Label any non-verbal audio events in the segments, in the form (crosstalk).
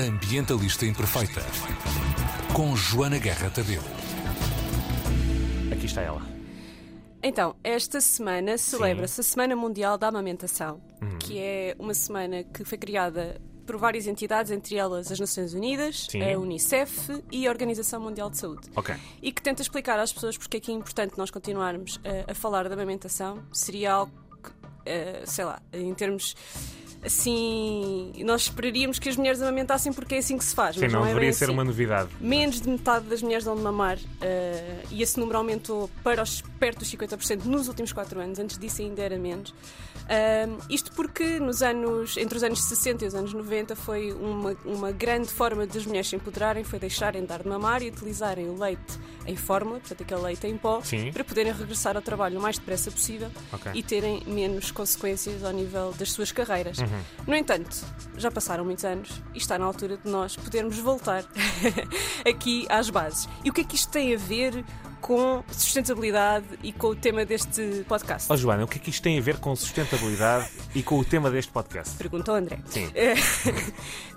Ambientalista Imperfeita. Com Joana Guerra Tadeu. Aqui está ela. Então, esta semana celebra-se a Semana Mundial da Amamentação, Uhum. que é uma semana que foi criada por várias entidades, entre elas as Nações Unidas, Sim. a Unicef e a Organização Mundial de Saúde. Ok. E que tenta explicar às pessoas porque é que é importante nós continuarmos a, a falar da amamentação. Seria algo que, eh, sei lá, em termos assim, nós esperaríamos que as mulheres amamentassem porque é assim que se faz. Sim, mas não é bem deveria ser assim. uma novidade. Menos de metade das mulheres dão de mamar eh, e esse número aumentou para os, perto dos 50% nos últimos 4 anos, antes disso ainda era menos. Isto porque nos anos, entre os anos 60 e os anos 90 foi uma, uma grande forma das mulheres se empoderarem, foi deixarem de dar de mamar e utilizarem o leite em fórmula, portanto aquele leite em pó, Sim. para poderem regressar ao trabalho o mais depressa possível Ok. e terem menos consequências ao nível das suas carreiras. Uhum. No entanto, já passaram muitos anos e está na altura de nós podermos voltar (laughs) aqui às bases. E o que é que isto tem a ver com sustentabilidade e com o tema deste podcast? Ó Joana, o que é que isto tem a ver com sustentabilidade e com o tema deste podcast? Pergunta ao André. Sim. (laughs) Eh,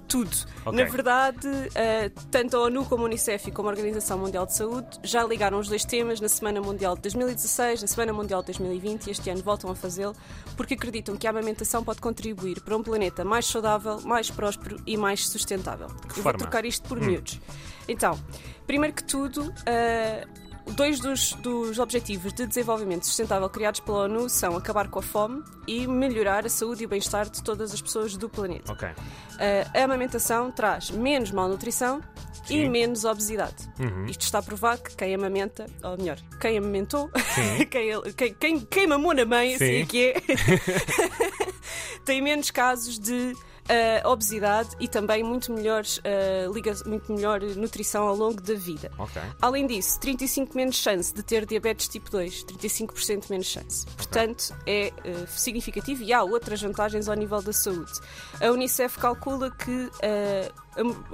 Tudo. Ok. Na verdade, eh, tanto a ONU como a Unicef e como a Organização Mundial de Saúde já ligaram os dois temas na Semana Mundial de 2016, na Semana Mundial de 2020 e este ano voltam a fazê-lo porque acreditam que a amamentação pode contribuir para um planeta mais saudável, mais próspero e mais sustentável. Eu vou trocar isto por miúdos. Então, primeiro que tudo, eh, Dois dos, dos objetivos de desenvolvimento sustentável criados pela ONU são acabar com a fome e melhorar a saúde e o bem-estar de todas as pessoas do planeta. Ok. Uh, a amamentação traz menos malnutrição Sim. e menos obesidade. Uhum. Isto está provado que quem amamenta, ou melhor, quem amamentou, (laughs) quem, quem, quem, quem mamou na mãe, assim Sim. é que é, (laughs) (laughs) tem menos casos de uh, obesidade e também muito, melhores, uh, liga, muito melhor nutrição ao longo da vida. Ok. Além disso, 35 menos chance de ter diabetes tipo 2, 35% menos chance. Portanto, é eh, significativo e há outras vantagens ao nível da saúde. A Unicef calcula que,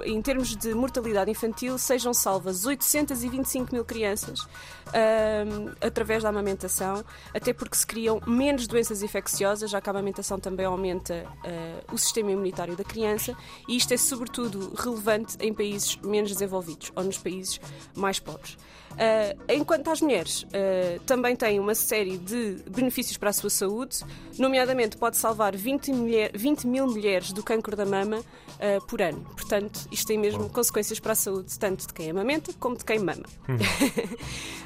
em termos de mortalidade infantil, sejam salvas 825 mil crianças ahm, através da amamentação, até porque se criam menos doenças infecciosas, já que a amamentação também aumenta eh, o sistema imunitário da criança, e isto é sobretudo relevante em países menos desenvolvidos ou nos países mais pobres. Ah, enquanto às mulheres, ah, também tem uma série de benefícios para a sua saúde, nomeadamente pode salvar 20, mulher- 20 mil mulheres do cancro da mama ah, por ano. Portanto, isto tem mesmo consequências para a saúde, tanto de quem amamenta como de quem mama. (laughs)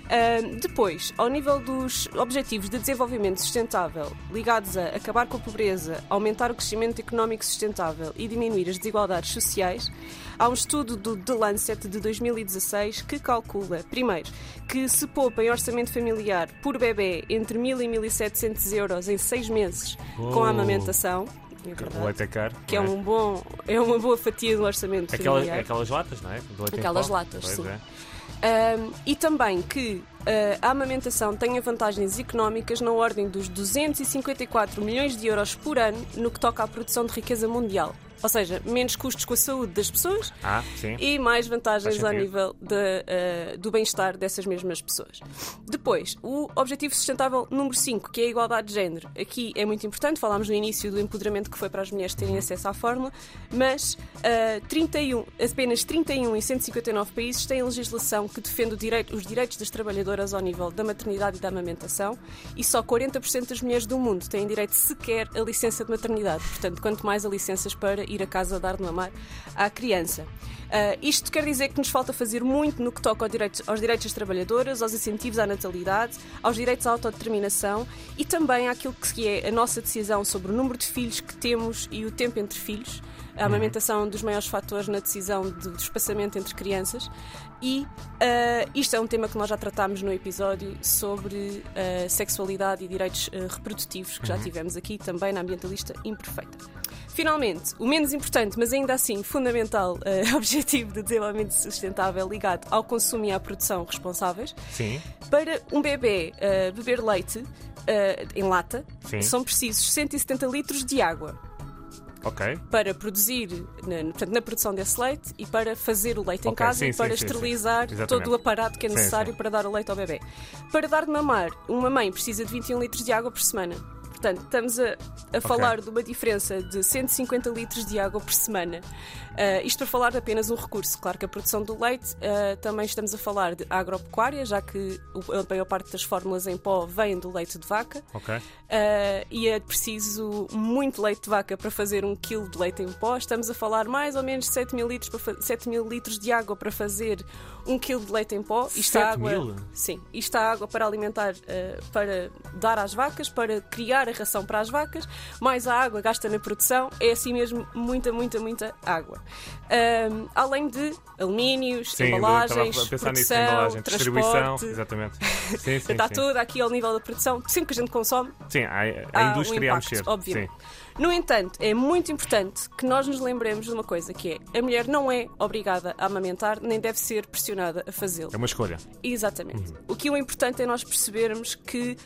Ah, depois, ao nível dos Objetivos de Desenvolvimento Sustentável ligados a acabar com a pobreza, aumentar o crescimento económico sustentável e diminuir as desigualdades sociais, há um estudo do The Lancet de 2016 que calcula, primeiro, que se poupa em orçamento familiar por bebê entre 1.000 e 1.700 euros em seis meses com Oh. a amamentação. É O verdade. leite é caro. Que é não um bom, é uma boa fatia do orçamento Aquela- aquelas latas, não é? Aquelas latas, Pois sim. é. Um, e também que uh, a amamentação tenha vantagens económicas na ordem dos 254 milhões de euros por ano no que toca à produção de riqueza mundial. Ou seja, menos custos com a saúde das pessoas Ah, e mais vantagens ao nível de, uh, do bem-estar dessas mesmas pessoas. Depois, o objetivo sustentável número 5, que é a igualdade de género. Aqui é muito importante, falámos no início do empoderamento que foi para as mulheres terem acesso à fórmula, mas uh, 31, apenas 31 em 159 países têm legislação que defende direito- os direitos das trabalhadoras ao nível da maternidade e da amamentação e só 40% das mulheres do mundo têm direito sequer a licença de maternidade. Portanto, quanto mais a licenças para ir a casa dar de mamar à criança. Ah, isto quer dizer que nos falta fazer muito no que toca ao direito- aos direitos das trabalhadoras, aos incentivos à natalidade, aos direitos à autodeterminação e também àquilo que é a nossa decisão sobre o número de filhos que temos e o tempo entre filhos. A amamentação é um dos maiores fatores na decisão de- do espaçamento entre crianças. E ah, isto é um tema que nós já tratámos no episódio sobre ah, sexualidade e direitos ah, reprodutivos, que já tivemos aqui também na Ambientalista Imperfeita. Finalmente, o menos importante, mas ainda assim fundamental, (laughs) eh, objetivo de desenvolvimento sustentável ligado ao consumo e à produção responsáveis. Sim. Para um bebê beber leite em lata, Sim. são precisos 170 litros de água Ok. para produzir, na, portanto, na produção desse leite e para fazer o leite em Ok, casa sim, e para sim, esterilizar sim. todo o aparato que é necessário para dar o leite ao bebê. Para dar de mamar, uma mãe precisa de 21 litros de água por semana. Portanto, estamos a, a falar de uma diferença de 150 litros de água por semana. Uh, isto para falar de apenas um recurso. Claro que a produção do leite uh, também estamos a falar de agropecuária, já que a maior parte das fórmulas em pó vem do leite de vaca. Ok. Uh, e é preciso muito leite de vaca para fazer um quilo de leite em pó. Estamos a falar mais ou menos de 7 mil litros, para 7 mil litros de água para fazer um quilo de leite em pó. Isto 7 água, mil? Sim. Isto há água para alimentar, para dar às vacas, para criar a ração para as vacas, mais a água gasta na produção. É assim mesmo muita, muita, muita água. Uh, além de alumínios, Sim, embalagens, a produção, nisso, embalagem, distribuição. transporte. Exatamente. (laughs) Sim, sim, Está tudo aqui ao nível da produção. Sempre que a gente consome, Sim, há, a há indústria um a impacto, mexer. obviamente. No entanto, é muito importante que nós nos lembremos de uma coisa, que é a mulher não é obrigada a amamentar, nem deve ser pressionada a fazê-lo. É uma escolha. Exatamente. O que é importante é nós percebermos que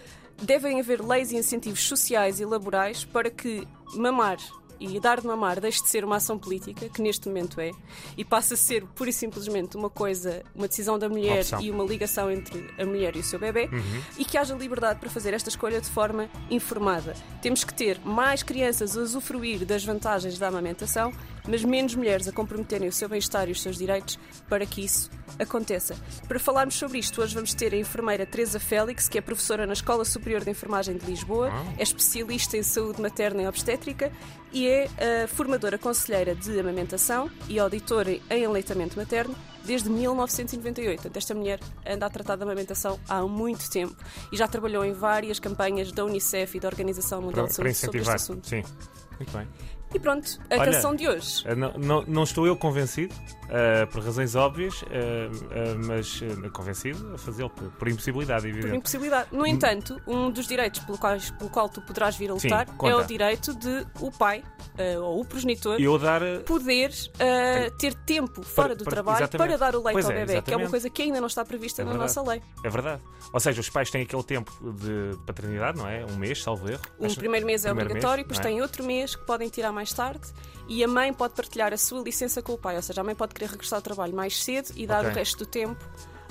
devem haver leis e incentivos sociais e laborais para que mamar e dar de mamar deixe de ser uma ação política, que neste momento é, e passe a ser pura e simplesmente uma coisa, uma decisão da mulher Opção. e uma ligação entre a mulher e o seu bebê, e que haja liberdade para fazer esta escolha de forma informada. Temos que ter mais crianças a usufruir das vantagens da amamentação, mas menos mulheres a comprometerem o seu bem-estar e os seus direitos para que isso aconteça. Para falarmos sobre isto, hoje vamos ter a enfermeira Teresa Félix, que é professora na Escola Superior de Enfermagem de Lisboa, é especialista em saúde materna e obstétrica e é a formadora conselheira de amamentação e auditora em aleitamento materno desde 1998. Portanto, esta mulher anda a tratar da amamentação há muito tempo e já trabalhou em várias campanhas da Unicef e da Organização Mundial Para, de para Saúde sobre este assunto. Sim. Muito bem. E pronto, a Olha, canção de hoje. Uh, Não, não, não estou eu convencido, uh, por razões óbvias, uh, uh, mas convencido a fazê-lo por, por impossibilidade, Por evidente. impossibilidade. No entanto, um dos direitos pelo, quais, pelo qual tu poderás vir a Sim, lutar conta. é o direito de o pai eh, ou o progenitor Eu dar. poder eh, ter tempo fora do para- trabalho exatamente. Para dar o leite Pois ao é, bebê, que é uma exatamente. coisa que ainda não está prevista É na nossa lei. É verdade. Ou seja, os pais têm aquele tempo de paternidade, não é? Um mês, salvo erro. O Acho- primeiro mês é primeiro obrigatório, mês, depois é? tem outro mês que podem tirar mais tarde e a mãe pode partilhar a sua licença com o pai, ou seja, a mãe pode querer regressar ao trabalho mais cedo e dar Ok. o resto do tempo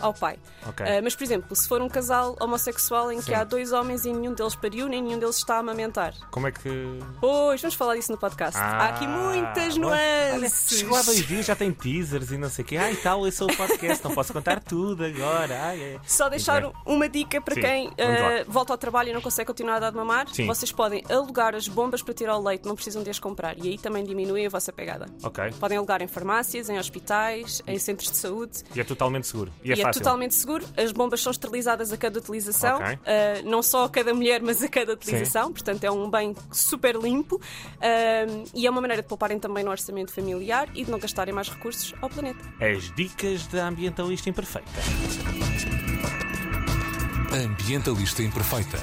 ao pai. Ok. Ah, mas, por exemplo, se for um casal homossexual em que Sim. há dois homens e nenhum deles pariu, nem nenhum deles está a amamentar. Como é que. Pois, vamos falar disso no podcast. Ah, há aqui muitas bom. Olha, nuances. chegou há dois dias, já tem teasers e não sei o quê. Ah, e tal, eu sou o podcast, não posso contar tudo agora. Ai, é. Só deixar uma dica para Sim, quem eh, volta ao trabalho e não consegue continuar a dar de mamar. Sim. Vocês podem alugar as bombas para tirar o leite, não precisam de as comprar. E aí também diminuem a vossa pegada. Ok. Podem alugar em farmácias, em hospitais, em centros de saúde. E é totalmente seguro. E é é fácil. totalmente seguro. As bombas são esterilizadas a cada utilização, Ok. eh, não só a cada mulher, mas a cada utilização. Portanto, é um bem super limpo eh, e é uma maneira de pouparem também no orçamento familiar e de não gastarem mais recursos ao planeta. As dicas da ambientalista imperfeita. Ambientalista Imperfeita.